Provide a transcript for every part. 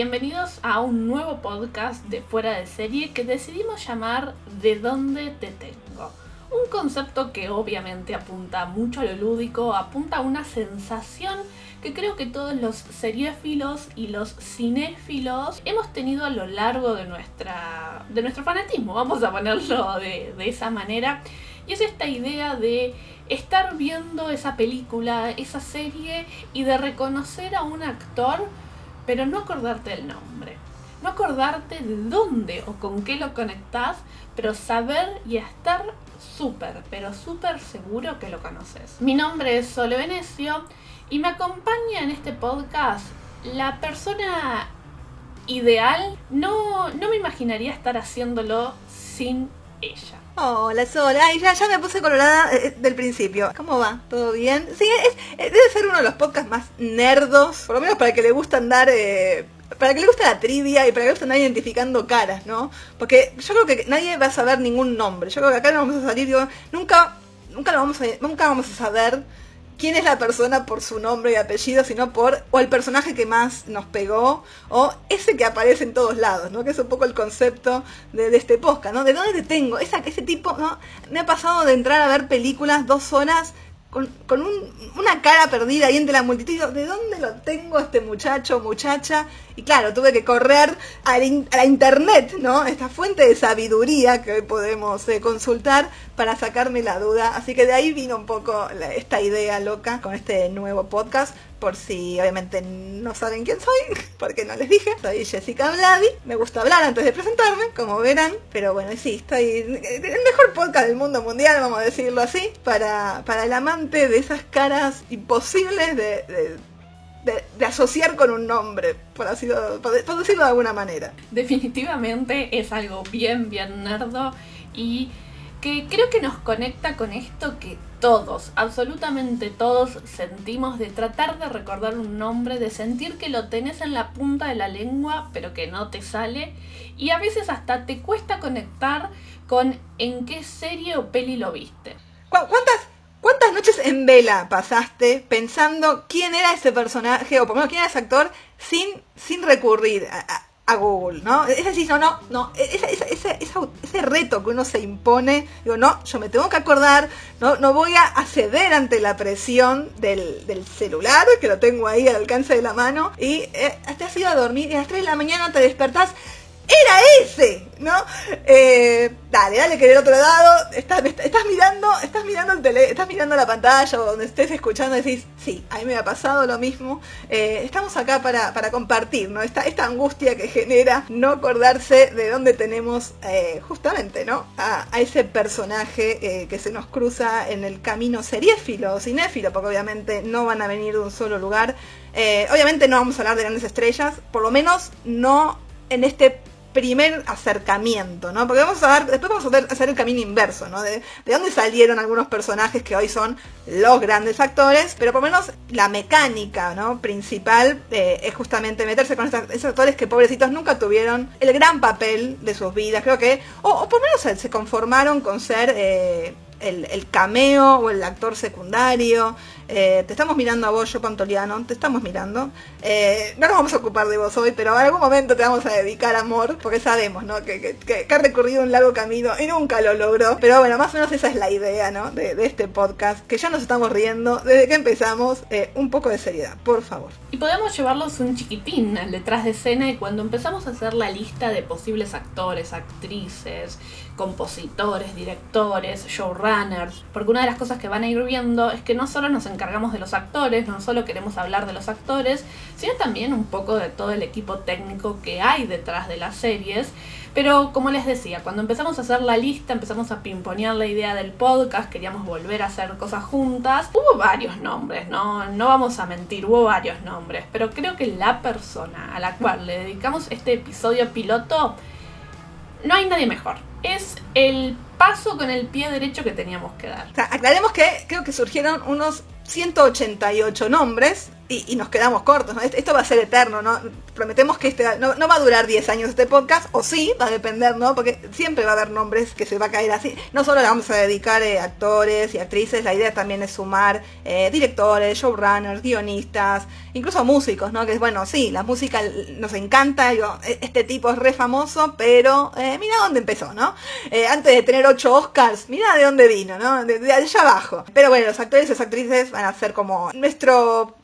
bienvenidos a un nuevo podcast de Fuera de Serie que decidimos llamar ¿De dónde te tengo? Un concepto que obviamente apunta mucho a lo lúdico, apunta a una sensación que creo que todos los seriéfilos y los cinéfilos hemos tenido a lo largo de, nuestra, de nuestro fanatismo, vamos a ponerlo de, de esa manera. Y es esta idea de estar viendo esa película, esa serie y de reconocer a un actor pero no acordarte el nombre. No acordarte de dónde o con qué lo conectás, pero saber y estar súper, pero súper seguro que lo conoces. Mi nombre es Sole Venecio y me acompaña en este podcast la persona ideal. No, no me imaginaría estar haciéndolo sin ella. Hola Sol, ay ya, ya me puse colorada eh, del principio. ¿Cómo va? ¿Todo bien? Sí, es, eh, debe ser uno de los podcasts más nerdos, por lo menos para que le gusta andar, eh, para que le guste la trivia y para que le guste andar identificando caras, ¿no? Porque yo creo que nadie va a saber ningún nombre. Yo creo que acá no vamos a salir, digo, nunca, nunca lo vamos nunca vamos a saber quién es la persona por su nombre y apellido, sino por o el personaje que más nos pegó o ese que aparece en todos lados, ¿no? Que es un poco el concepto de, este podcast, ¿no? ¿De dónde te tengo? Esa, ese tipo, ¿no? Me ha pasado de entrar a ver películas dos horas con, una cara perdida ahí entre la multitud. ¿De dónde lo tengo este muchacho, muchacha? Y claro, tuve que correr a la, internet, ¿no? Esta fuente de sabiduría que hoy podemos eh, consultar para sacarme la duda. Así que de ahí vino un poco esta idea loca con este nuevo podcast por si obviamente no saben quién soy, porque no les dije. Soy Jessica Vladi, me gusta hablar antes de presentarme, como verán, pero bueno, sí, estoy en el mejor podcast del mundo mundial, vamos a decirlo así, para, para el amante de esas caras imposibles de asociar con un nombre, por, así, por, decirlo de alguna manera. Definitivamente es algo bien, bien nerdo y que creo que nos conecta con esto que todos, absolutamente todos sentimos de tratar de recordar un nombre, de sentir que lo tenés en la punta de la lengua pero que no te sale y a veces hasta te cuesta conectar con en qué serie o peli lo viste. ¿Cuántas, cuántas noches en vela pasaste pensando quién era ese personaje o por lo menos quién era ese actor sin, sin recurrir a Google, ¿no? Es decir, no, no, no, ese, reto que uno se impone, digo, no, yo me tengo que acordar, no, no voy a ceder ante la presión del, celular, que lo tengo ahí al alcance de la mano, y eh, te has ido a dormir y a las 3 de la mañana te despertás era ese, ¿no? Eh, dale, dale que del otro lado estás, mirando, estás mirando el tele, estás mirando la pantalla o donde estés escuchando y decís, sí, a mí me ha pasado lo mismo. Eh, estamos acá para, compartir, ¿no? Esta, angustia que genera no acordarse de dónde tenemos eh, justamente, ¿no? A, ese personaje que se nos cruza en el camino seriéfilo o cinéfilo, porque obviamente no van a venir de un solo lugar. obviamente no vamos a hablar de grandes estrellas, por lo menos no en este primer acercamiento, ¿no? Porque vamos a dar, después vamos a hacer el camino inverso, ¿no? De, dónde salieron algunos personajes que hoy son los grandes actores, pero por lo menos la mecánica, ¿no? Principal eh, es justamente meterse con esos actores que pobrecitos nunca tuvieron el gran papel de sus vidas, creo que, o, por lo menos se conformaron con ser eh, el, cameo o el actor secundario. Eh, te estamos mirando a vos, yo Pantoliano, te estamos mirando. Eh, no nos vamos a ocupar de vos hoy, pero en algún momento te vamos a dedicar amor, porque sabemos, ¿no? Que, ha recorrido un largo camino y nunca lo logró. Pero bueno, más o menos esa es la idea, ¿no? De, este podcast, que ya nos estamos riendo desde que empezamos. Eh, un poco de seriedad, por favor. Y podemos llevarlos un chiquitín detrás de escena y cuando empezamos a hacer la lista de posibles actores, actrices, compositores, directores, showrunners, porque una de las cosas que van a ir viendo es que no solo nos encargamos de los actores, no solo queremos hablar de los actores, sino también un poco de todo el equipo técnico que hay detrás de las series. Pero como les decía, cuando empezamos a hacer la lista, empezamos a pimponear la idea del podcast, queríamos volver a hacer cosas juntas. Hubo varios nombres, ¿no? No vamos a mentir, hubo varios nombres, pero creo que la persona a la cual le dedicamos este episodio piloto, no hay nadie mejor es el paso con el pie derecho que teníamos que dar. aclaremos que creo que surgieron unos 188 nombres y, nos quedamos cortos, ¿no? Esto va a ser eterno, ¿no? Prometemos que este, no, va a durar 10 años este podcast, o sí, va a depender, ¿no? Porque siempre va a haber nombres que se va a caer así. No solo le vamos a dedicar eh, actores y actrices, la idea también es sumar eh, directores, showrunners, guionistas, incluso músicos, ¿no? Que es bueno, sí, la música nos encanta, digo, e, este tipo es re famoso, pero eh, mira dónde empezó, ¿no? antes de tener 8 Oscars, mira de dónde vino, ¿no? De, de allá abajo. Pero bueno, los actores y las actrices van a ser como nuestro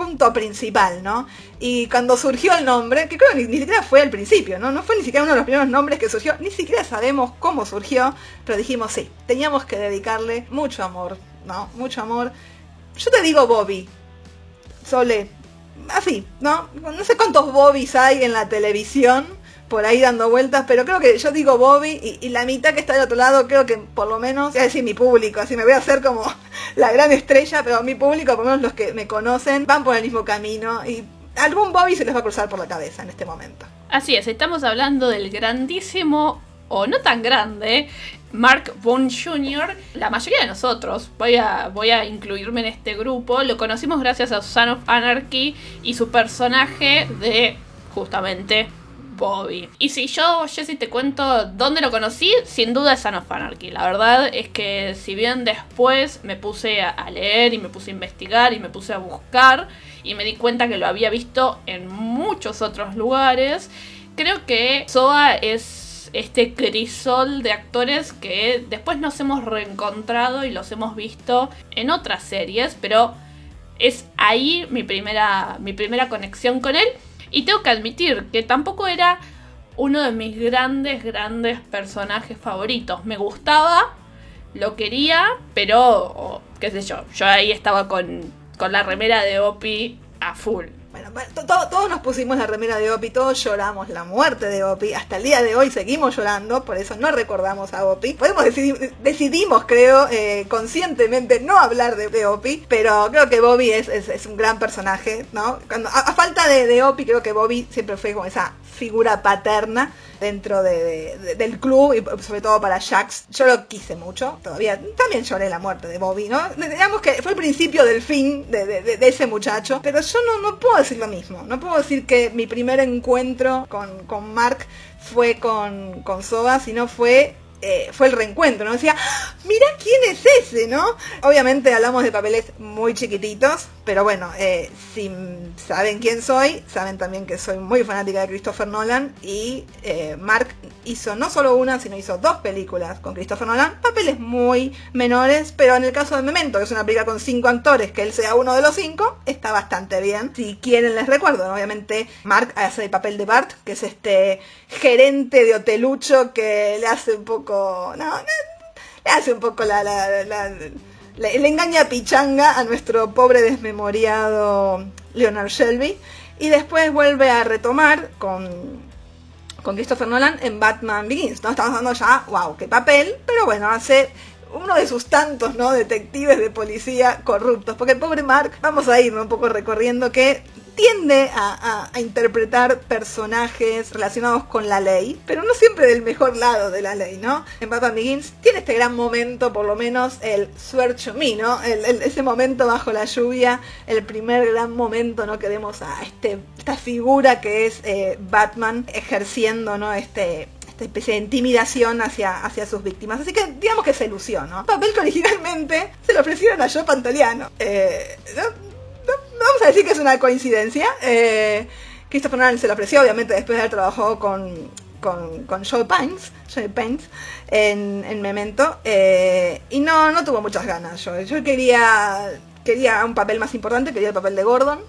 punto principal, ¿no? Y cuando surgió el nombre, que creo que ni, siquiera fue al principio, ¿no? No fue ni siquiera uno de los primeros nombres que surgió, ni siquiera sabemos cómo surgió, pero dijimos sí, teníamos que dedicarle mucho amor, ¿no? Mucho amor. Yo te digo Bobby, Sole, así, ¿no? No sé cuántos Bobbys hay en la televisión, por ahí dando vueltas, pero creo que yo digo Bobby y, la mitad que está del otro lado, creo que por lo menos, a decir mi público, así me voy a hacer como la gran estrella, pero mi público, por lo menos los que me conocen, van por el mismo camino y algún Bobby se les va a cruzar por la cabeza en este momento. Así es, estamos hablando del grandísimo, o no tan grande, Mark Bone Jr., la mayoría de nosotros, voy a, voy a incluirme en este grupo, lo conocimos gracias a Son of Anarchy y su personaje de justamente Bobby. Y si yo, Jesse, te cuento dónde lo conocí, sin duda es Son of Anarchy. La verdad es que si bien después me puse a leer y me puse a investigar y me puse a buscar y me di cuenta que lo había visto en muchos otros lugares, creo que Soa es este crisol de actores que después nos hemos reencontrado y los hemos visto en otras series, pero es ahí mi primera, mi primera conexión con él. Y tengo que admitir que tampoco era uno de mis grandes, grandes personajes favoritos. Me gustaba, lo quería, pero, qué sé yo, yo ahí estaba con, con la remera de Opie a full. Bueno, todos nos pusimos la remera de Opie, todos lloramos la muerte de Opie. Hasta el día de hoy seguimos llorando, por eso no recordamos a Opie. Podemos decidir, decidimos, creo, eh, conscientemente no hablar de, de, Opie, pero creo que Bobby es, es, un gran personaje, ¿no? Cuando, a, falta de, de Opie, creo que Bobby siempre fue como esa figura paterna dentro de, del club y sobre todo para Jax. Yo lo quise mucho, todavía también lloré la muerte de Bobby, ¿no? Digamos que fue el principio del fin de, ese muchacho, pero yo no, no puedo decir lo mismo, no puedo decir que mi primer encuentro con, con Mark fue con, con Soba, sino fue eh, fue el reencuentro, ¿no? Decía, ¡Ah! mira quién es ese, ¿no? Obviamente hablamos de papeles muy chiquititos, pero bueno, eh, si saben quién soy, saben también que soy muy fanática de Christopher Nolan y eh, Mark hizo no solo una, sino hizo dos películas con Christopher Nolan, papeles muy menores, pero en el caso de Memento, que es una película con cinco actores, que él sea uno de los cinco, está bastante bien. Si quieren les recuerdo, obviamente Mark hace el papel de Bart, que es este gerente de hotelucho que le hace un poco no, le hace un poco la, le engaña pichanga a nuestro pobre desmemoriado Leonard Shelby y después vuelve a retomar con con Christopher Nolan en Batman Begins, ¿no? Estamos dando ya, wow, qué papel, pero bueno, hace uno de sus tantos, ¿no? Detectives de policía corruptos, porque el pobre Mark, vamos a ir un poco recorriendo que tiende a, interpretar personajes relacionados con la ley, pero no siempre del mejor lado de la ley, ¿no? En Batman Begins tiene este gran momento, por lo menos el Swear ¿no? ese momento bajo la lluvia, el primer gran momento, ¿no? Que vemos a este, esta figura que es eh, Batman ejerciendo, ¿no? Este, especie de intimidación hacia, hacia sus víctimas. Así que digamos que se lució, ¿no? Papel que originalmente se lo ofrecieron a Joe Pantoliano. Eh, vamos a decir que es una coincidencia. Eh, Christopher Nolan se lo ofreció, obviamente, después de haber trabajado con, con, con Joe Pines, Joe en Memento. Eh, y no, no tuvo muchas ganas. Yo, yo quería, quería un papel más importante, quería el papel de Gordon.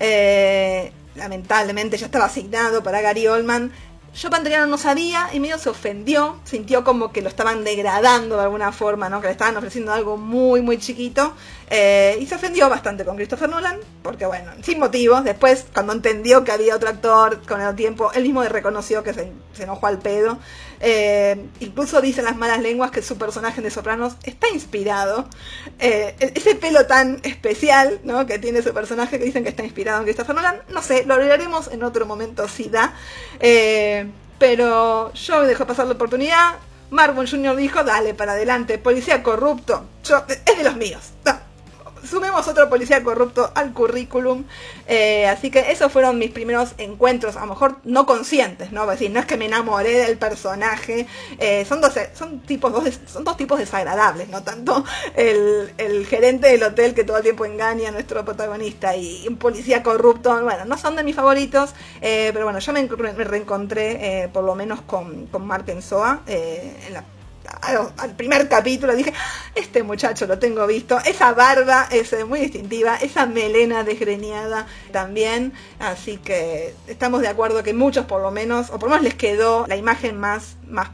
Eh, lamentablemente ya estaba asignado para Gary Oldman. Yo Pantoliano no sabía y medio se ofendió, sintió como que lo estaban degradando de alguna forma, ¿no? Que le estaban ofreciendo algo muy, muy chiquito. Eh, y se ofendió bastante con Christopher Nolan, porque bueno, sin motivos. Después, cuando entendió que había otro actor con el tiempo, él mismo reconoció que se, enojó al pedo. Eh, incluso dicen las malas lenguas que su personaje de Sopranos está inspirado. Eh, e-, ese pelo tan especial ¿no? que tiene su personaje que dicen que está inspirado en Christopher Nolan. No sé, lo hablaremos en otro momento si da. pero yo dejo pasar la oportunidad. Marvin Jr. dijo, dale para adelante, policía corrupto. Yo, es de los míos sumemos otro policía corrupto al currículum. Eh, así que esos fueron mis primeros encuentros, a lo mejor no conscientes, ¿no? decir, no es que me enamoré del personaje. Eh, son, dos, son, tipos, dos, son dos tipos desagradables, no tanto el, gerente del hotel que todo el tiempo engaña a nuestro protagonista y un policía corrupto. Bueno, no son de mis favoritos, eh, pero bueno, yo me, reencontré por lo menos con, con Mark Ensoa en la al primer capítulo dije, este muchacho lo tengo visto, esa barba es eh, muy distintiva, esa melena desgreñada también, así que estamos de acuerdo que muchos por lo menos, o por lo menos les quedó la imagen más, más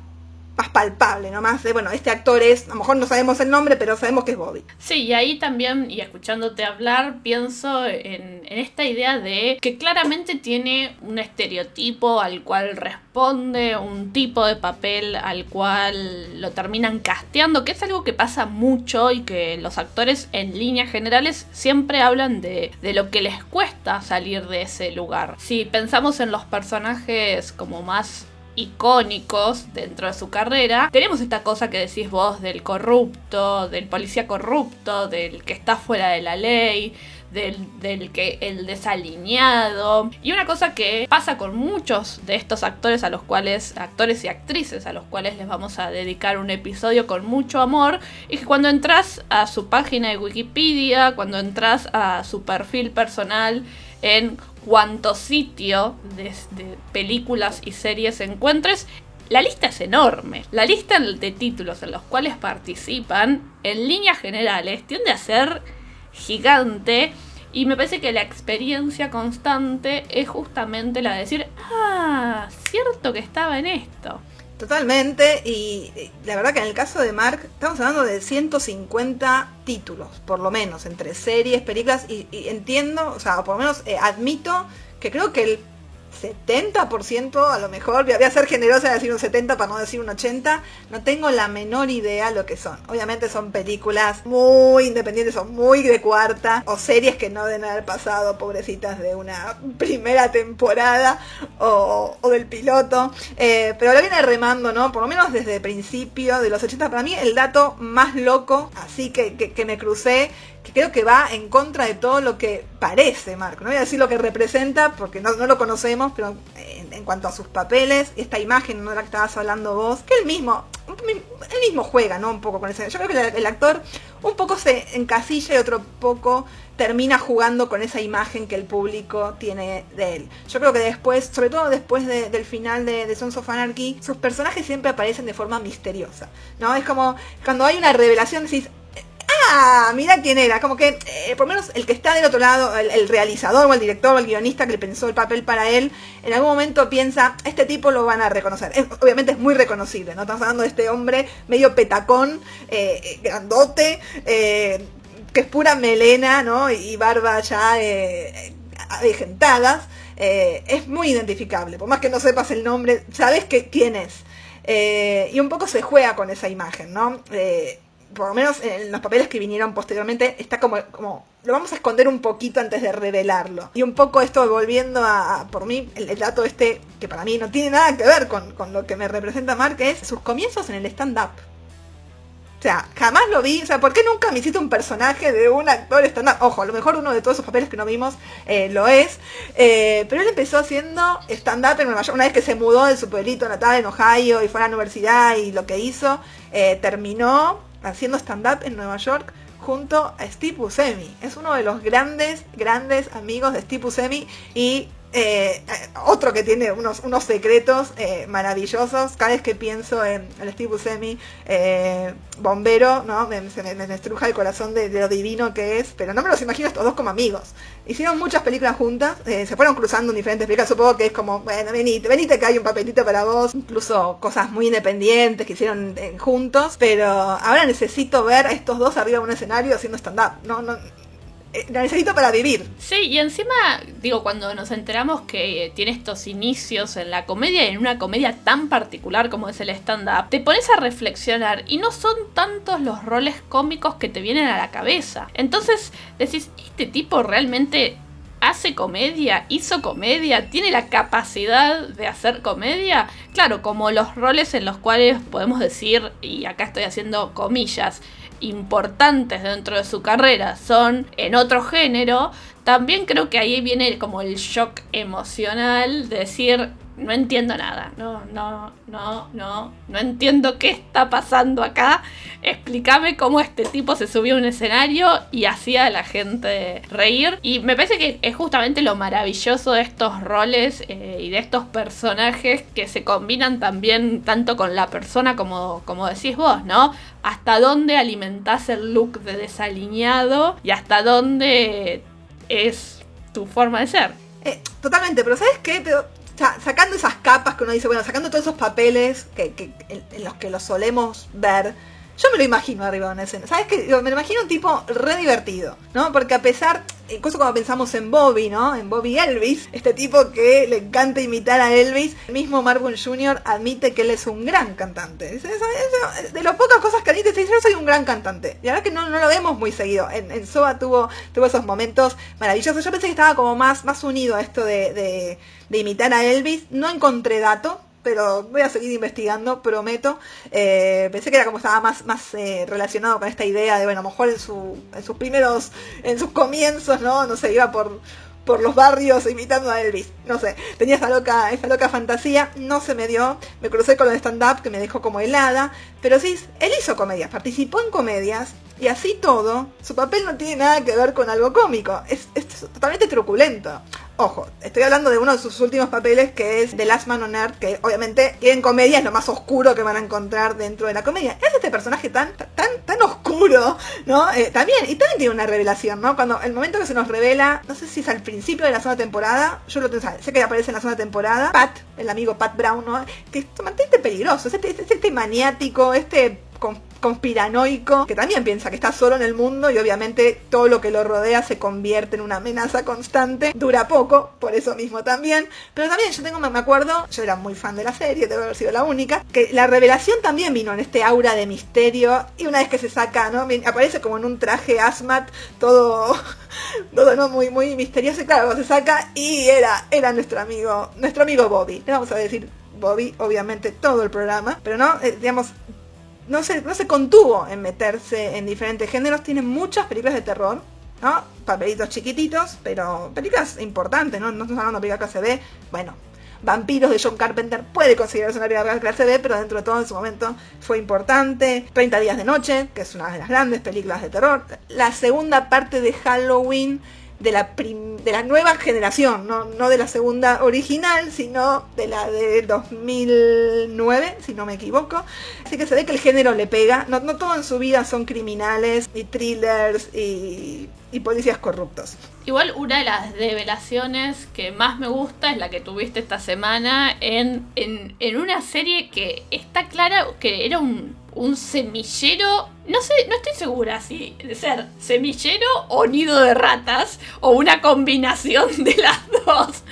más palpable, ¿no? Más de, bueno, este actor es, a lo mejor no sabemos el nombre, pero sabemos que es Bobby. Sí, y ahí también, y escuchándote hablar, pienso en, esta idea de que claramente tiene un estereotipo al cual responde, un tipo de papel al cual lo terminan casteando, que es algo que pasa mucho y que los actores en líneas generales siempre hablan de lo que les cuesta salir de ese lugar. Si pensamos en los personajes como más icónicos dentro de su carrera. Tenemos esta cosa que decís vos del corrupto, del policía corrupto, del que está fuera de la ley, del, que el desalineado. Y una cosa que pasa con muchos de estos actores a los cuales, actores y actrices a los cuales les vamos a dedicar un episodio con mucho amor, es que cuando entras a su página de Wikipedia, cuando entras a su perfil personal en cuánto sitio de, películas y series encuentres, la lista es enorme. La lista de títulos en los cuales participan, en líneas generales, tiende a ser gigante. Y me parece que la experiencia constante es justamente la de decir, ah, cierto que estaba en esto. Totalmente, y la verdad que en el caso de Mark estamos hablando de 150 títulos, por lo menos, entre series, películas, y, entiendo, o sea, por lo menos eh, admito que creo que el 70% a lo mejor, voy a ser generosa y decir un 70 para no decir un 80, no tengo la menor idea lo que son. Obviamente son películas muy independientes, son muy de cuarta, o series que no deben haber pasado, pobrecitas, de una primera temporada o, del piloto, eh, pero lo viene remando, ¿no? Por lo menos desde el principio de los 80, para mí el dato más loco, así que, que me crucé, que creo que va en contra de todo lo que parece Marco. No voy a decir lo que representa porque no, lo conocemos, pero en, cuanto a sus papeles, esta imagen, ¿no? la que estabas hablando vos, que él mismo, él mismo juega, ¿no? Un poco con ese. Yo creo que el, actor un poco se encasilla y otro poco termina jugando con esa imagen que el público tiene de él. Yo creo que después, sobre todo después del final de, de, Sons of Anarchy, sus personajes siempre aparecen de forma misteriosa, ¿no? Es como cuando hay una revelación decís, mira quién era. Como que, eh, por lo menos el que está del otro lado, el, realizador o el director o el guionista que le pensó el papel para él, en algún momento piensa, este tipo lo van a reconocer. obviamente es muy reconocible, ¿no? Estamos hablando de este hombre medio petacón, eh, eh, grandote, que es pura melena, ¿no? Y barba ya avejentadas. es muy identificable, por más que no sepas el nombre, sabes que, quién es. y un poco se juega con esa imagen, ¿no? Por lo menos en los papeles que vinieron posteriormente, está como, como lo vamos a esconder un poquito antes de revelarlo. Y un poco esto volviendo a, por mí, el, dato este, que para mí no tiene nada que ver con, lo que me representa Mark, es sus comienzos en el stand-up. O sea, jamás lo vi. O sea, ¿por qué nunca me hiciste un personaje de un actor stand-up? Ojo, a lo mejor uno de todos esos papeles que no vimos eh, lo es. Eh, pero él empezó haciendo stand-up en Nueva York. Una vez que se mudó de su pueblito natal en Ohio y fue a la universidad y lo que hizo, eh, terminó haciendo stand-up en Nueva York junto a Steve Buscemi. Es uno de los grandes, grandes amigos de Steve Buscemi y eh, otro que tiene unos, unos secretos eh, maravillosos. Cada vez que pienso en el Steve Buscemi, eh, bombero, ¿no? Me, se me, estruja el corazón de, lo divino que es, pero no me los imagino estos dos como amigos. Hicieron muchas películas juntas, se fueron cruzando en diferentes películas, supongo que es como, bueno, venite, venite que hay un papelito para vos, incluso cosas muy independientes que hicieron juntos, pero ahora necesito ver estos dos arriba de un escenario haciendo stand-up. No, no, eh, la necesito para vivir. Sí, y encima, digo, cuando nos enteramos que tiene estos inicios en la comedia en una comedia tan particular como es el stand-up, te pones a reflexionar y no son tantos los roles cómicos que te vienen a la cabeza. Entonces decís, este tipo realmente ha hace comedia, hizo comedia, tiene la capacidad de hacer comedia. Claro, como los roles en los cuales podemos decir, y acá estoy haciendo comillas, importantes dentro de su carrera son en otro género, también creo que ahí viene como el shock emocional de decir, no entiendo nada, no, no, no, no, no entiendo qué está pasando acá. Explícame cómo este tipo se subió a un escenario y hacía a la gente reír. Y me parece que es justamente lo maravilloso de estos roles eh, y de estos personajes que se combinan también tanto con la persona como, como decís vos, ¿no? Hasta dónde alimentás el look de desalineado y hasta dónde es tu forma de ser. Eh, totalmente, pero ¿sabes qué? Sacando esas capas que uno dice, bueno, sacando todos esos papeles que, en, los que los solemos ver, yo me lo imagino arriba de una escena. ¿Sabes qué? Me lo imagino un tipo re divertido, ¿no? Porque a pesar, incluso cuando pensamos en Bobby, ¿no? En Bobby Elvis, este tipo que le encanta imitar a Elvis, el mismo Marvin Jr. admite que él es un gran cantante. de las pocas cosas que admite, dice, yo soy un gran cantante. Y ahora que no, lo vemos muy seguido. En, en Soba tuvo, tuvo esos momentos maravillosos. Yo pensé que estaba como más, más unido a esto de, de imitar a Elvis. No encontré dato, pero voy a seguir investigando, prometo. Eh, pensé que era como estaba más, más eh, relacionado con esta idea de, bueno, a lo mejor en, su, en sus primeros, en sus comienzos, ¿no? No sé, iba por, por los barrios imitando a Elvis. No sé, tenía esa loca, esa loca fantasía, no se me dio. Me crucé con el stand-up que me dejó como helada. Pero sí, él hizo comedias, participó en comedias y así todo, su papel no tiene nada que ver con algo cómico. Es, es totalmente truculento. Ojo, estoy hablando de uno de sus últimos papeles que es The Last Man on Earth, que obviamente en comedia es lo más oscuro que van a encontrar dentro de la comedia. Es este personaje tan, tan, tan oscuro, ¿no? Eh, también, y también tiene una revelación, ¿no? Cuando el momento que se nos revela, no sé si es al principio de la segunda temporada, yo lo tengo, sé que aparece en la segunda temporada, Pat, el amigo Pat Brown, ¿no? Que es bastante peligroso, es este, este, este maniático, este conspiranoico que también piensa que está solo en el mundo y obviamente todo lo que lo rodea se convierte en una amenaza constante. Dura poco, por eso mismo también. Pero también yo tengo, me acuerdo, yo era muy fan de la serie, debo haber sido la única, que la revelación también vino en este aura de misterio y una vez que se saca, ¿no? Aparece como en un traje asmat, todo, todo no muy, muy misterioso y claro, se saca y era, era nuestro amigo, nuestro amigo Bobby. Le vamos a decir Bobby, obviamente, todo el programa, pero no, eh, digamos, no se, no se contuvo en meterse en diferentes géneros. Tiene muchas películas de terror, ¿no? Papelitos chiquititos, pero películas importantes, ¿no? No estamos hablando de películas clase B. Bueno, Vampiros de John Carpenter puede considerarse una película clase B, pero dentro de todo en su momento fue importante. 30 días de noche, que es una de las grandes películas de terror. La segunda parte de Halloween de la, de la nueva generación, no, no de la segunda original, sino de la de 2009, si no me equivoco. Así que se ve que el género le pega. No, no todo en su vida son criminales y thrillers y, y policías corruptos. Igual una de las revelaciones que más me gusta es la que tuviste esta semana en, en, en una serie que está clara que era un un semillero. No sé, no estoy segura si de ser semillero o nido de ratas o una combinación de las dos.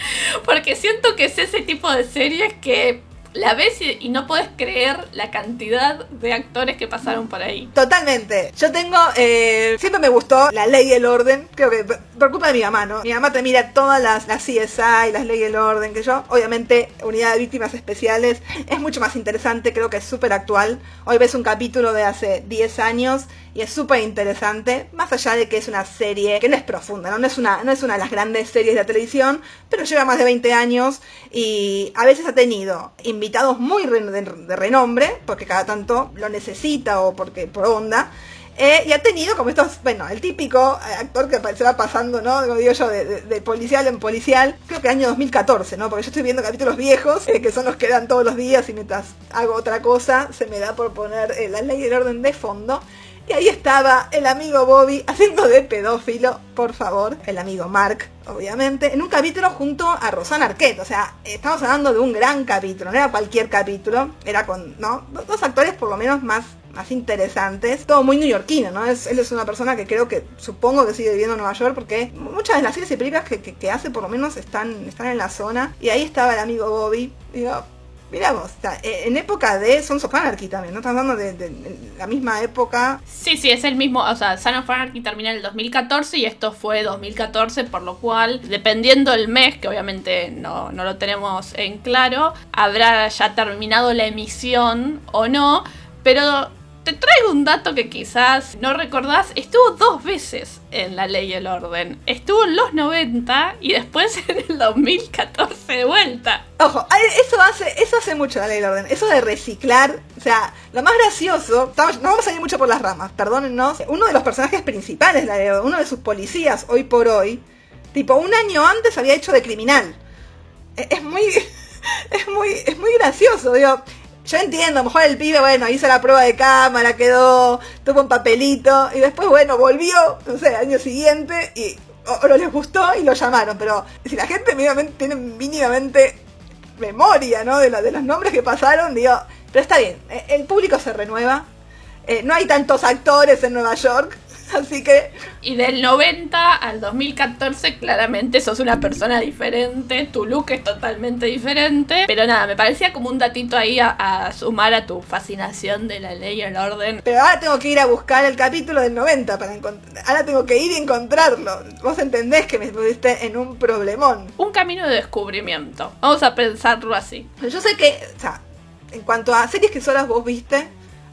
Porque siento que es ese tipo de series que la ves y, no puedes creer la cantidad de actores que pasaron por ahí. Totalmente. Yo tengo, eh, siempre me gustó la ley y el orden, creo que culpa de mi mamá, ¿no? Mi mamá te mira todas las, las CSI, las ley y el orden que yo. Obviamente, unidad de víctimas especiales es mucho más interesante, creo que es súper actual. Hoy ves un capítulo de hace 10 años y es súper interesante, más allá de que es una serie que no es profunda, ¿no? Es una, no es una de las grandes series de la televisión, pero lleva más de 20 años y a veces ha tenido invitados muy de, renombre, porque cada tanto lo necesita o porque por onda. Eh, y ha tenido como estos, bueno, el típico eh, actor que se va pasando, ¿no? Como digo yo, de, policial en policial, creo que año 2014, ¿no? Porque yo estoy viendo capítulos viejos, eh, que son los que dan todos los días y mientras hago otra cosa, se me da por poner la ley del orden de fondo. Y ahí estaba el amigo Bobby haciendo de pedófilo, por favor, el amigo Mark, obviamente, en un capítulo junto a Rosana Arquette. O sea, estamos hablando de un gran capítulo, no era cualquier capítulo, era con, ¿no? Dos actores por lo menos más más interesantes, todo muy neoyorquino, ¿no? Es, él es una persona que creo que, supongo que sigue viviendo en Nueva York, porque muchas de las series y películas que, hace por lo menos están, están en la zona, y ahí estaba el amigo Bobby, Miramos, eh, en época de Sons of Anarchy también, ¿no? Estamos hablando de, la misma época. Sí, sí, es el mismo, o sea, Sons of Anarchy termina en el 2014 y esto fue 2014, por lo cual, dependiendo el mes, que obviamente no, no lo tenemos en claro, habrá ya terminado la emisión o no, pero te traigo un dato que quizás no recordás. Estuvo dos veces en la ley y el orden. Estuvo en los 90 y después en el 2014 de vuelta. Ojo, eso hace, eso hace mucho la ley y el orden. Eso de reciclar. O sea, lo más gracioso, no vamos a salir mucho por las ramas, perdónennos. Uno de los personajes principales de la ley y orden, uno de sus policías hoy por hoy, tipo un año antes había hecho de criminal. E, es muy... Es muy, es muy gracioso, digo yo entiendo, mejor el pibe, bueno, hizo la prueba de cámara, quedó, tuvo un papelito, y después, bueno, volvió, no sé, año siguiente, y o, no les gustó y lo llamaron. Pero si la gente mínimamente, tiene mínimamente memoria, ¿no? De, la, de los nombres que pasaron, digo, pero está bien, eh, el público se renueva, eh, no hay tantos actores en Nueva York, Así que. Y del 90 al 2014, claramente sos una persona diferente. Tu look es totalmente diferente. Pero nada, me parecía como un datito ahí a, sumar a tu fascinación de la ley y el orden. Pero ahora tengo que ir a buscar el capítulo del 90 para encontrar. Ahora tengo que ir y encontrarlo. Vos entendés que me pusiste en un problemón. Un camino de descubrimiento. Vamos a pensarlo así. Yo sé que, o sea, en cuanto a series que solas vos viste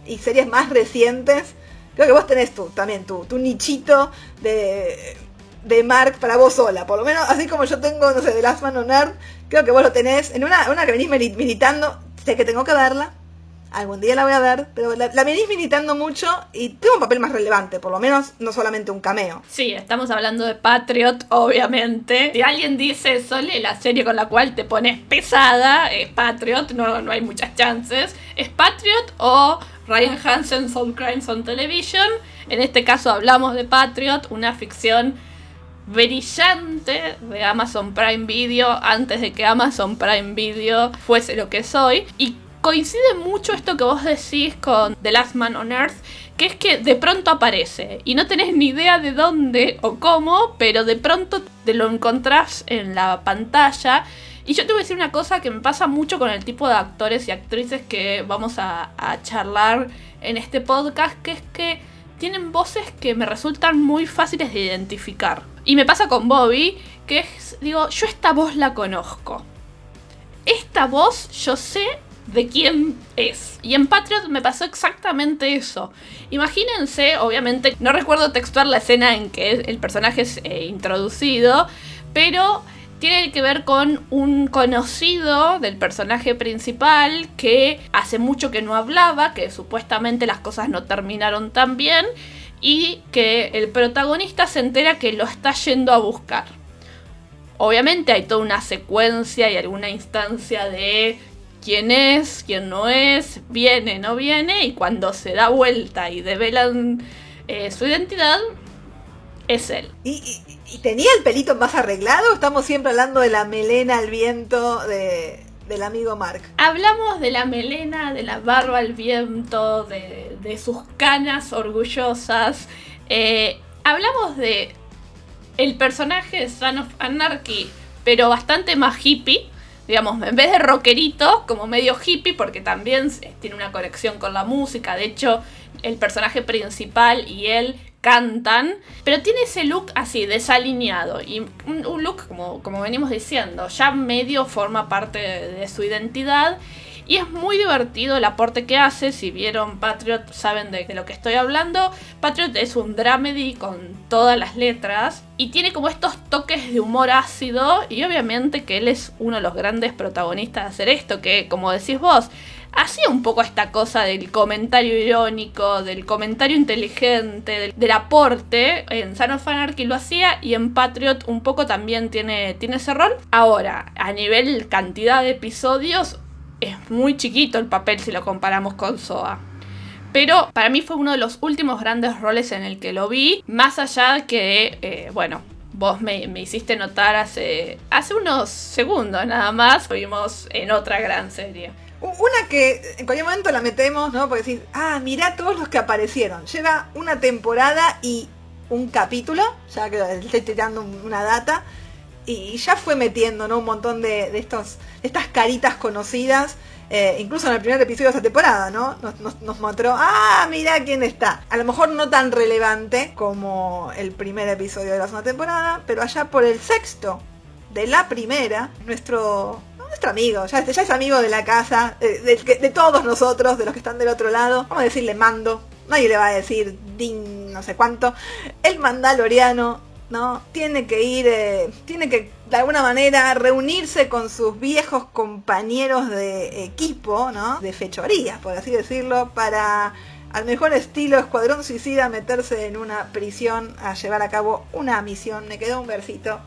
y series más recientes creo que vos tenés tú, también tú, tu nichito de, de Mark para vos sola. Por lo menos, así como yo tengo, no sé, de Last Man on Earth, creo que vos lo tenés. En una, una que venís militando, sé que tengo que verla. Algún día la voy a ver, pero la, venís militando mucho y tengo un papel más relevante, por lo menos no solamente un cameo. Sí, estamos hablando de Patriot, obviamente. Si alguien dice, Sole, la serie con la cual te pones pesada, es Patriot, no, no hay muchas chances. Es Patriot o Ryan Hansen, Soul Crimes on Television. En este caso hablamos de Patriot, una ficción brillante de Amazon Prime Video antes de que Amazon Prime Video fuese lo que soy. Y coincide mucho esto que vos decís con The Last Man on Earth, que es que de pronto aparece y no tenés ni idea de dónde o cómo, pero de pronto te lo encontrás en la pantalla y yo te voy a decir una cosa que me pasa mucho con el tipo de actores y actrices que vamos a, charlar en este podcast, que es que tienen voces que me resultan muy fáciles de identificar. Y me pasa con Bobby, que es, digo, yo esta voz la conozco. Esta voz yo sé de quién es. Y en Patriot me pasó exactamente eso. Imagínense, obviamente, no recuerdo textual la escena en que el personaje es eh, introducido, pero tiene que ver con un conocido del personaje principal que hace mucho que no hablaba, que supuestamente las cosas no terminaron tan bien y que el protagonista se entera que lo está yendo a buscar. Obviamente hay toda una secuencia y alguna instancia de quién es, quién no es, viene, no viene, y cuando se da vuelta y develan eh, su identidad, es él. ¿Y, tenía el pelito más arreglado? estamos siempre hablando de la melena al viento de, del amigo Mark? Hablamos de la melena, de la barba al viento, de, sus canas orgullosas. Eh, hablamos de el personaje de Son of Anarchy, pero bastante más hippie. Digamos, en vez de rockerito, como medio hippie, porque también tiene una conexión con la música. De hecho, el personaje principal y él cantan, pero tiene ese look así, desalineado, y un, look, como, como venimos diciendo, ya medio forma parte de, su identidad. Y es muy divertido el aporte que hace. Si vieron Patriot, saben de, lo que estoy hablando. Patriot es un dramedy con todas las letras. Y tiene como estos toques de humor ácido. Y obviamente que él es uno de los grandes protagonistas de hacer esto. Que, como decís vos, hacía un poco esta cosa del comentario irónico, del comentario inteligente, del, aporte. En Son of lo hacía y en Patriot un poco también tiene, tiene ese rol. Ahora, a nivel cantidad de episodios, es muy chiquito el papel si lo comparamos con Soa. Pero para mí fue uno de los últimos grandes roles en el que lo vi, más allá que, eh, bueno, vos me, me, hiciste notar hace, hace unos segundos nada más, lo vimos en otra gran serie. Una que en cualquier momento la metemos, ¿no? Porque decir, ah, mirá todos los que aparecieron. Lleva una temporada y un capítulo, ya que estoy tirando una data, y ya fue metiendo, ¿no? Un montón de, estos, estas caritas conocidas. eh, incluso en el primer episodio de esa temporada, ¿no? Nos, mostró, ah, mira quién está. A lo mejor no tan relevante como el primer episodio de la segunda temporada, pero allá por el sexto de la primera, nuestro nuestro amigo, ya, ya, es amigo de la casa, de, de, todos nosotros, de los que están del otro lado. Vamos a decirle mando, nadie le va a decir din no sé cuánto. El mandaloriano ¿no? Tiene que ir, eh, tiene que de alguna manera reunirse con sus viejos compañeros de equipo, ¿no? De fechorías, por así decirlo, para al mejor estilo Escuadrón Suicida meterse en una prisión a llevar a cabo una misión. Me quedó un versito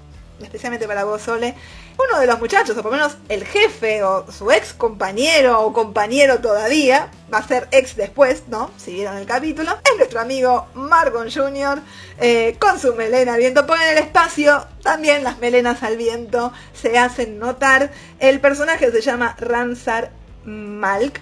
especialmente para vos, Sole, uno de los muchachos, o por lo menos el jefe o su ex compañero o compañero todavía, va a ser ex después, ¿no? Si vieron el capítulo, es nuestro amigo Margon Jr. Eh, con su melena al viento. Porque en el espacio también las melenas al viento se hacen notar. El personaje se llama Ransar Malk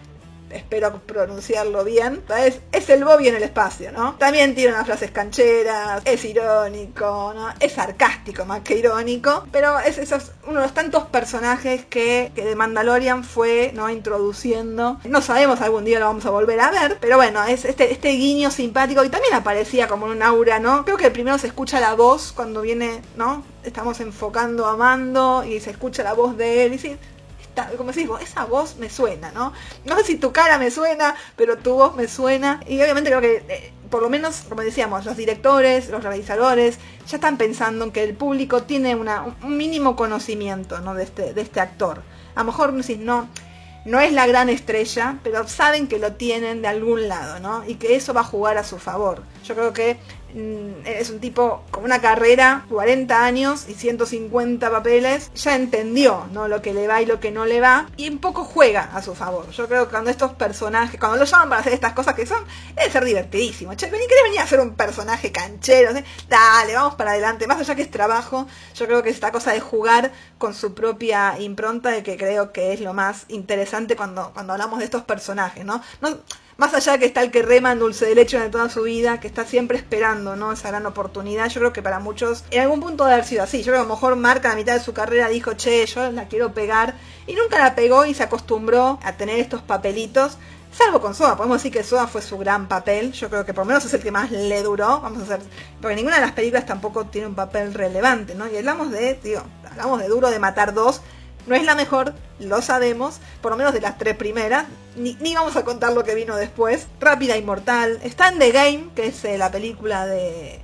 espero pronunciarlo bien, es, es el Bobby en el espacio, ¿no? También tiene unas frases cancheras, es irónico, ¿no? Es sarcástico más que irónico, pero es, uno de los tantos personajes que, que The Mandalorian fue, ¿no? Introduciendo. No sabemos, algún día lo vamos a volver a ver, pero bueno, es este, este guiño simpático y también aparecía como un aura, ¿no? Creo que primero se escucha la voz cuando viene, ¿no? Estamos enfocando a Mando y se escucha la voz de él y sí, como digo, esa voz me suena, ¿no? No sé si tu cara me suena, pero tu voz me suena. Y obviamente creo que, eh, por lo menos, como decíamos, los directores, los realizadores, ya están pensando en que el público tiene una, un mínimo conocimiento, ¿no? De este, de este actor. A lo mejor, no, no es la gran estrella, pero saben que lo tienen de algún lado, ¿no? Y que eso va a jugar a su favor. Yo creo que es un tipo con una carrera, 40 años y 150 papeles, ya entendió ¿no? lo que le va y lo que no le va, y un poco juega a su favor. Yo creo que cuando estos personajes, cuando lo llaman para hacer estas cosas que son, debe ser divertidísimo. Che, vení, ¿querés venir a hacer un personaje canchero? Dale, vamos para adelante. Más allá que es trabajo, yo creo que esta cosa de jugar con su propia impronta, de que creo que es lo más interesante cuando, cuando hablamos de estos personajes, ¿no? no más allá de que está el que rema en dulce de leche de toda su vida, que está siempre esperando, ¿no? Esa gran oportunidad. Yo creo que para muchos, en algún punto debe haber sido así. Yo creo que a lo mejor Marca a la mitad de su carrera dijo, che, yo la quiero pegar. Y nunca la pegó y se acostumbró a tener estos papelitos. Salvo con Soda, podemos decir que Soda fue su gran papel. Yo creo que por lo menos es el que más le duró. Vamos a hacer. Porque ninguna de las películas tampoco tiene un papel relevante, ¿no? Y hablamos de, digo, hablamos de Duro de Matar dos no es la mejor, lo sabemos, por lo menos de las tres primeras. Ni, vamos a contar lo que vino después. Rápida Inmortal. Está en The Game, que es eh, la película de,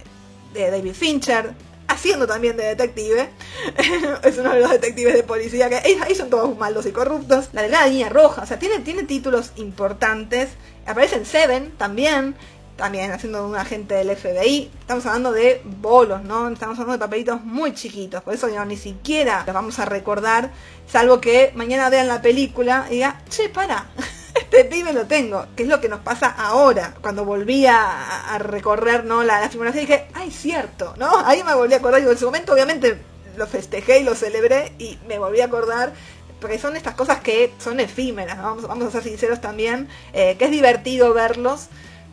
de David Fincher. Haciendo también de detective. es uno de los detectives de policía que ahí son todos malos y corruptos. La de la línea roja. O sea, tiene, tiene títulos importantes. Aparece en Seven también también haciendo un agente del FBI. Estamos hablando de bolos, ¿no? Estamos hablando de papelitos muy chiquitos. Por eso ni siquiera los vamos a recordar, salvo que mañana vean la película y diga, che, para, este pibe lo tengo. Que es lo que nos pasa ahora. Cuando volví a, recorrer, ¿no? La, la dije, ay, cierto, ¿no? Ahí me volví a acordar. Y en su momento, obviamente, lo festejé y lo celebré y me volví a acordar porque son estas cosas que son efímeras, vamos, vamos, a ser sinceros también, eh, que es divertido verlos,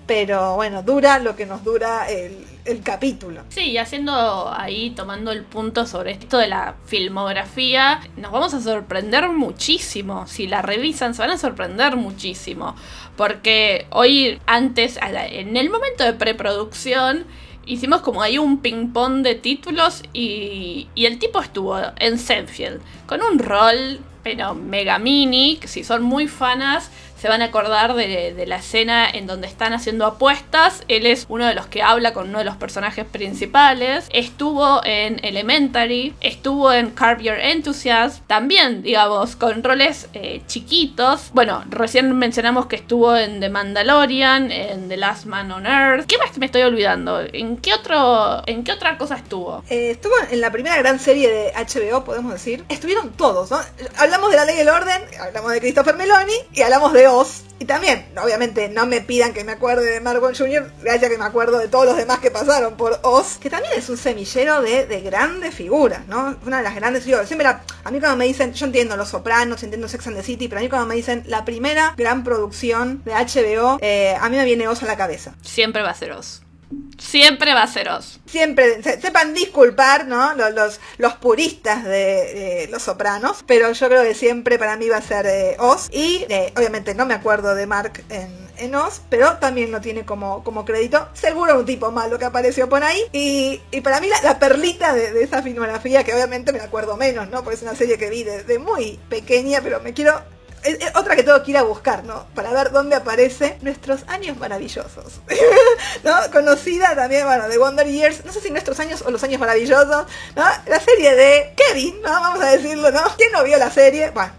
pero bueno, dura lo que nos dura el, capítulo. Sí, haciendo ahí, tomando el punto sobre esto de la filmografía, nos vamos a sorprender muchísimo. Si la revisan, se van a sorprender muchísimo. Porque hoy, antes, en el momento de preproducción, hicimos como ahí un ping-pong de títulos y, y el tipo estuvo en Senfield con un rol, pero mega mini, si son muy fanas se van a acordar de, la escena en donde están haciendo apuestas. Él es uno de los que habla con uno de los personajes principales. Estuvo en Elementary, estuvo en Carve Your Enthusiasm, también, digamos, con roles eh, chiquitos. Bueno, recién mencionamos que estuvo en The Mandalorian, en The Last Man on Earth. ¿Qué más me estoy olvidando? ¿En qué, otro, en qué otra cosa estuvo? Eh, estuvo en la primera gran serie de HBO, podemos decir. Estuvieron todos, ¿no? Hablamos de la ley del orden, hablamos de Christopher Meloni y hablamos de y también, obviamente, no me pidan que me acuerde de Margot Jr., gracias que me acuerdo de todos los demás que pasaron por Oz, que también es un semillero de, grandes figuras, ¿no? Una de las grandes figuras. Siempre a mí cuando me dicen, yo entiendo Los Sopranos, entiendo Sex and the City, pero a mí cuando me dicen la primera gran producción de HBO, eh, a mí me viene Oz a la cabeza. Siempre va a ser Oz Siempre va a ser Oz. Siempre, sepan disculpar, ¿no? Los, los, puristas de, Los Sopranos, pero yo creo que siempre para mí va a ser eh, Oz. Y eh, obviamente no me acuerdo de Mark en, en Oz, pero también lo tiene como, como crédito. Seguro un tipo malo que apareció por ahí. Y, para mí la, perlita de, esa filmografía, que obviamente me acuerdo menos, ¿no? Porque es una serie que vi desde muy pequeña, pero me quiero es, otra que tengo que ir a buscar, ¿no? Para ver dónde aparece nuestros años maravillosos. ¿No? Conocida también, bueno, de Wonder Years, no sé si nuestros años o los años maravillosos, ¿no? La serie de Kevin, ¿no? Vamos a decirlo, ¿no? ¿Quién no vio la serie? Bueno,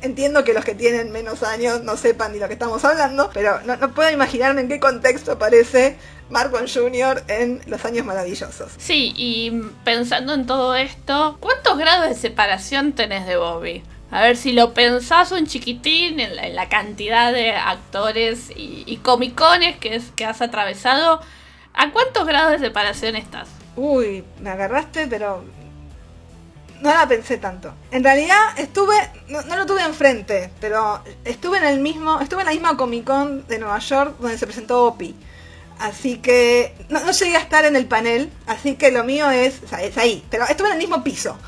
Entiendo que los que tienen menos años no sepan ni lo que estamos hablando, pero no, no puedo imaginarme en qué contexto aparece Marcon Jr. en Los Años Maravillosos. Sí, y pensando en todo esto, ¿cuántos grados de separación tenés de Bobby? A ver, si lo pensás un chiquitín en la, cantidad de actores y, comicones que, es, que has atravesado, ¿a cuántos grados de separación estás? Uy, me agarraste, pero no la pensé tanto. En realidad estuve, no, lo tuve enfrente, pero estuve en el mismo, estuve en la misma Comic Con de Nueva York donde se presentó Opi. Así que no, llegué a estar en el panel, así que lo mío es, es ahí, pero estuve en el mismo piso.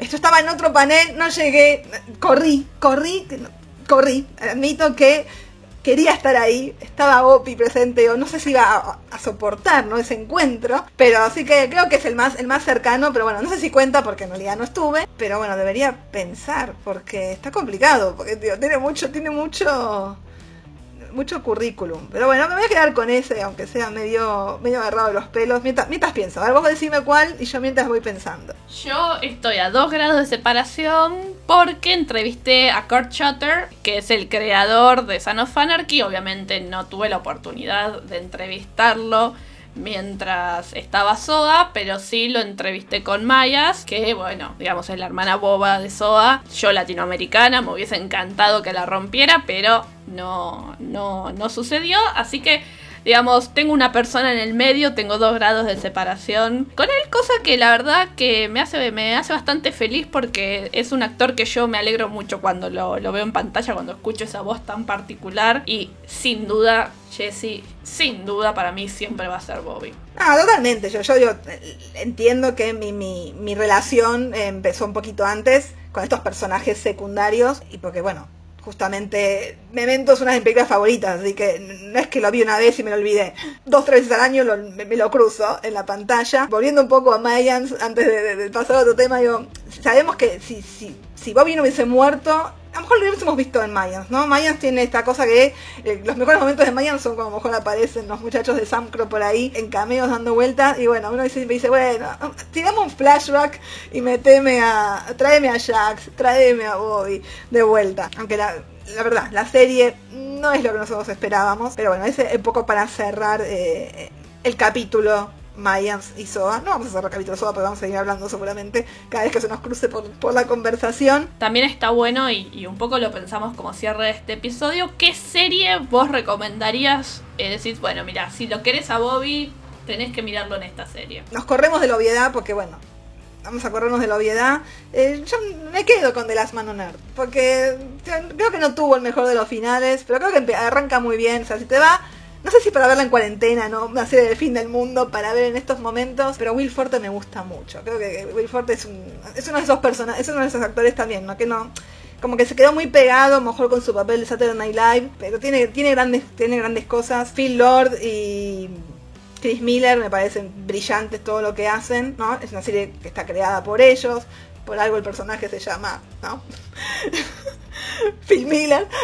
Esto estaba en otro panel, no llegué, corrí, corrí, corrí. Admito que quería estar ahí, estaba Opi presente, o no sé si iba a, soportar ¿no? ese encuentro, pero sí que creo que es el más, el más cercano, pero bueno, no sé si cuenta porque en realidad no estuve, pero bueno, debería pensar, porque está complicado, porque tiene mucho, tiene mucho mucho currículum. Pero bueno, me voy a quedar con ese, aunque sea medio, medio agarrado de los pelos. Mientras, mientras pienso, a ver, vos decime cuál y yo mientras voy pensando. Yo estoy a dos grados de separación porque entrevisté a Kurt Shutter, que es el creador de Son of. Obviamente no tuve la oportunidad de entrevistarlo mientras estaba Soa, pero sí lo entrevisté con Mayas, que bueno, digamos es la hermana boba de Soa, yo latinoamericana, me hubiese encantado que la rompiera, pero no, no, no sucedió, así que digamos, tengo una persona en el medio, tengo dos grados de separación con él, cosa que la verdad que me hace, me hace bastante feliz porque es un actor que yo me alegro mucho cuando lo, veo en pantalla, cuando escucho esa voz tan particular. Y sin duda, Jesse, sin duda para mí siempre va a ser Bobby. Ah, totalmente, yo, yo, yo entiendo que mi, mi, mi relación empezó un poquito antes con estos personajes secundarios y porque bueno, justamente Memento es una de mis películas favoritas, así que no es que lo vi una vez y me lo olvidé. Dos, tres veces al año me, lo cruzo en la pantalla. Volviendo un poco a Mayans, antes de, pasar a otro tema, digo, sabemos que si, si, si Bobby no hubiese muerto, a lo mejor lo hubiésemos visto en Mayans, ¿no? Mayans tiene esta cosa que eh, los mejores momentos de Mayans son como mejor aparecen los muchachos de Samcro por ahí en cameos dando vueltas y bueno, uno dice, dice, bueno, tiramos un flashback y meteme a, tráeme a Jax, tráeme a Bobby de vuelta. Aunque la, la verdad, la serie no es lo que nosotros esperábamos, pero bueno, es un poco para cerrar eh, el capítulo Mayans y Soa. No vamos a el capítulo Soa, pero vamos a seguir hablando seguramente cada vez que se nos cruce por, la conversación. También está bueno, y, un poco lo pensamos como cierre de este episodio, ¿qué serie vos recomendarías? Eh, decís, bueno, mira, si lo querés a Bobby, tenés que mirarlo en esta serie. Nos corremos de la obviedad porque, bueno, vamos a corrernos de la obviedad. Eh, yo me quedo con The Last Man on Earth, porque creo que no tuvo el mejor de los finales, pero creo que arranca muy bien. O sea, si te va no sé si para verla en cuarentena, ¿no? Una serie del fin del mundo para ver en estos momentos, pero Will Forte me gusta mucho. Creo que Will Forte es, un, es uno de esos personas, es uno de esos actores también, ¿no? Que no como que se quedó muy pegado, mejor con su papel de Saturday Night Live, pero tiene, tiene grandes, tiene grandes cosas. Phil Lord y Chris Miller me parecen brillantes todo lo que hacen, ¿no? Es una serie que está creada por ellos, por algo el personaje se llama, ¿no? Phil Miller.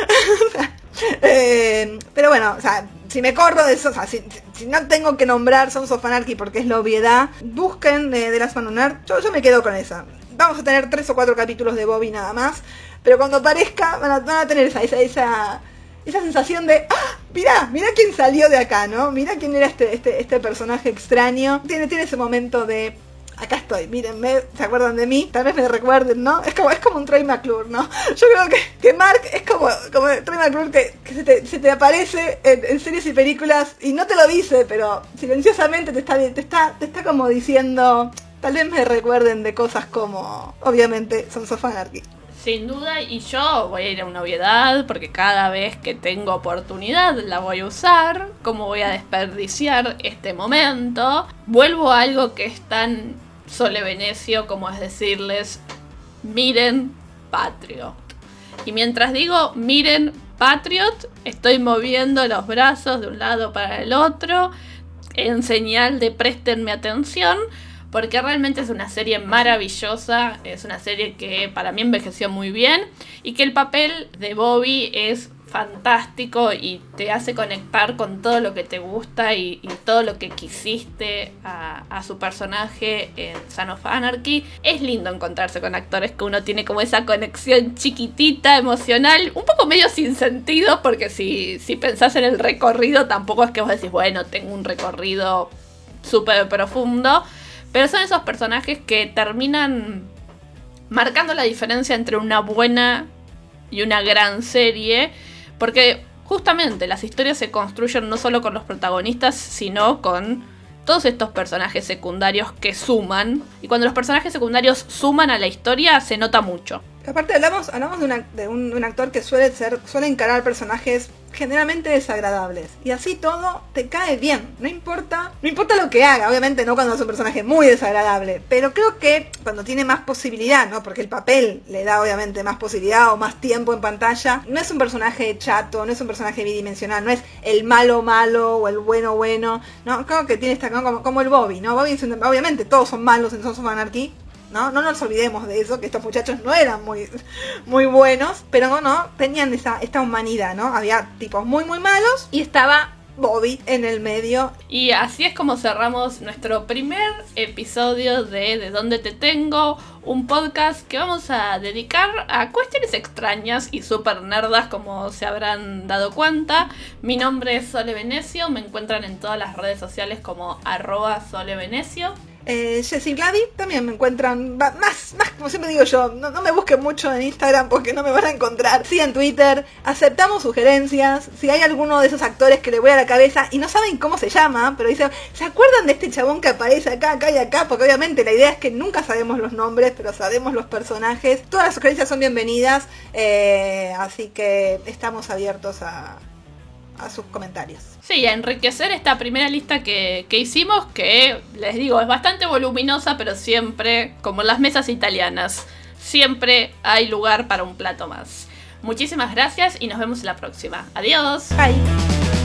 Eh, pero bueno, o sea, si me corro de eso, o sea, si, no tengo que nombrar Sons of Anarchy porque es la obviedad, busquen de, de las Manunar, yo, yo me quedo con esa. Vamos a tener tres o cuatro capítulos de Bobby nada más, pero cuando aparezca van a, tener esa, esa, esa, esa sensación de, ¡ah! Mirá, mirá quién salió de acá, ¿no? Mirá quién era este, este, este personaje extraño. Tiene, tiene ese momento de acá estoy, mírenme, ¿se acuerdan de mí? Tal vez me recuerden, ¿no? Es como, es como un Troy McClure, ¿no? Yo creo que, que Mark es como, como McClure que, que se, te, aparece en, series y películas y no te lo dice, pero silenciosamente te está, te está, te está como diciendo, tal vez me recuerden de cosas como, obviamente, Sons Anarchy. Sin duda, y yo voy a ir a una obviedad porque cada vez que tengo oportunidad la voy a usar. ¿Cómo voy a desperdiciar este momento? Vuelvo a algo que es tan sole venecio como es decirles, miren Patriot. Y mientras digo miren Patriot, estoy moviendo los brazos de un lado para el otro en señal de préstenme atención porque realmente es una serie maravillosa, es una serie que para mí envejeció muy bien y que el papel de Bobby es fantástico y te hace conectar con todo lo que te gusta y, todo lo que quisiste a, su personaje en Son of Anarchy. Es lindo encontrarse con actores que uno tiene como esa conexión chiquitita, emocional, un poco medio sin sentido, porque si, si pensás en el recorrido, tampoco es que vos decís, bueno, tengo un recorrido súper profundo, pero son esos personajes que terminan marcando la diferencia entre una buena y una gran serie porque justamente las historias se construyen no solo con los protagonistas, sino con todos estos personajes secundarios que suman. Y cuando los personajes secundarios suman a la historia, se nota mucho. Aparte hablamos, hablamos de, un, actor que suele ser, suele encarar personajes generalmente desagradables. Y así todo te cae bien. No importa, no importa lo que haga, obviamente no cuando es un personaje muy desagradable. Pero creo que cuando tiene más posibilidad, ¿no? Porque el papel le da obviamente más posibilidad o más tiempo en pantalla. No es un personaje chato, no es un personaje bidimensional, no es el malo malo o el bueno bueno. No, creo que tiene esta como, como el Bobby, ¿no? Bobby obviamente todos son malos en Sons of Anarchy ¿no? No nos olvidemos de eso, que estos muchachos no eran muy, muy buenos, pero no, no, tenían esa, esta humanidad, ¿no? Había tipos muy, muy malos y estaba Bobby en el medio. Y así es como cerramos nuestro primer episodio de De dónde te tengo, un podcast que vamos a dedicar a cuestiones extrañas y super nerdas como se habrán dado cuenta. Mi nombre es Sole Venecio, me encuentran en todas las redes sociales como arroba Sole Venecio. Eh, Jessie Gladdy también me encuentran más, más como siempre digo yo, no, me busquen mucho en Instagram porque no me van a encontrar. Sí en Twitter, aceptamos sugerencias. Si hay alguno de esos actores que le voy a la cabeza y no saben cómo se llama, pero dicen, ¿se acuerdan de este chabón que aparece acá, acá y acá? Porque obviamente la idea es que nunca sabemos los nombres, pero sabemos los personajes. Todas las sugerencias son bienvenidas, eh, así que estamos abiertos a, a sus comentarios. Sí, a enriquecer esta primera lista que, que, hicimos, que les digo, es bastante voluminosa, pero siempre, como las mesas italianas, siempre hay lugar para un plato más. Muchísimas gracias y nos vemos en la próxima. Adiós. Bye.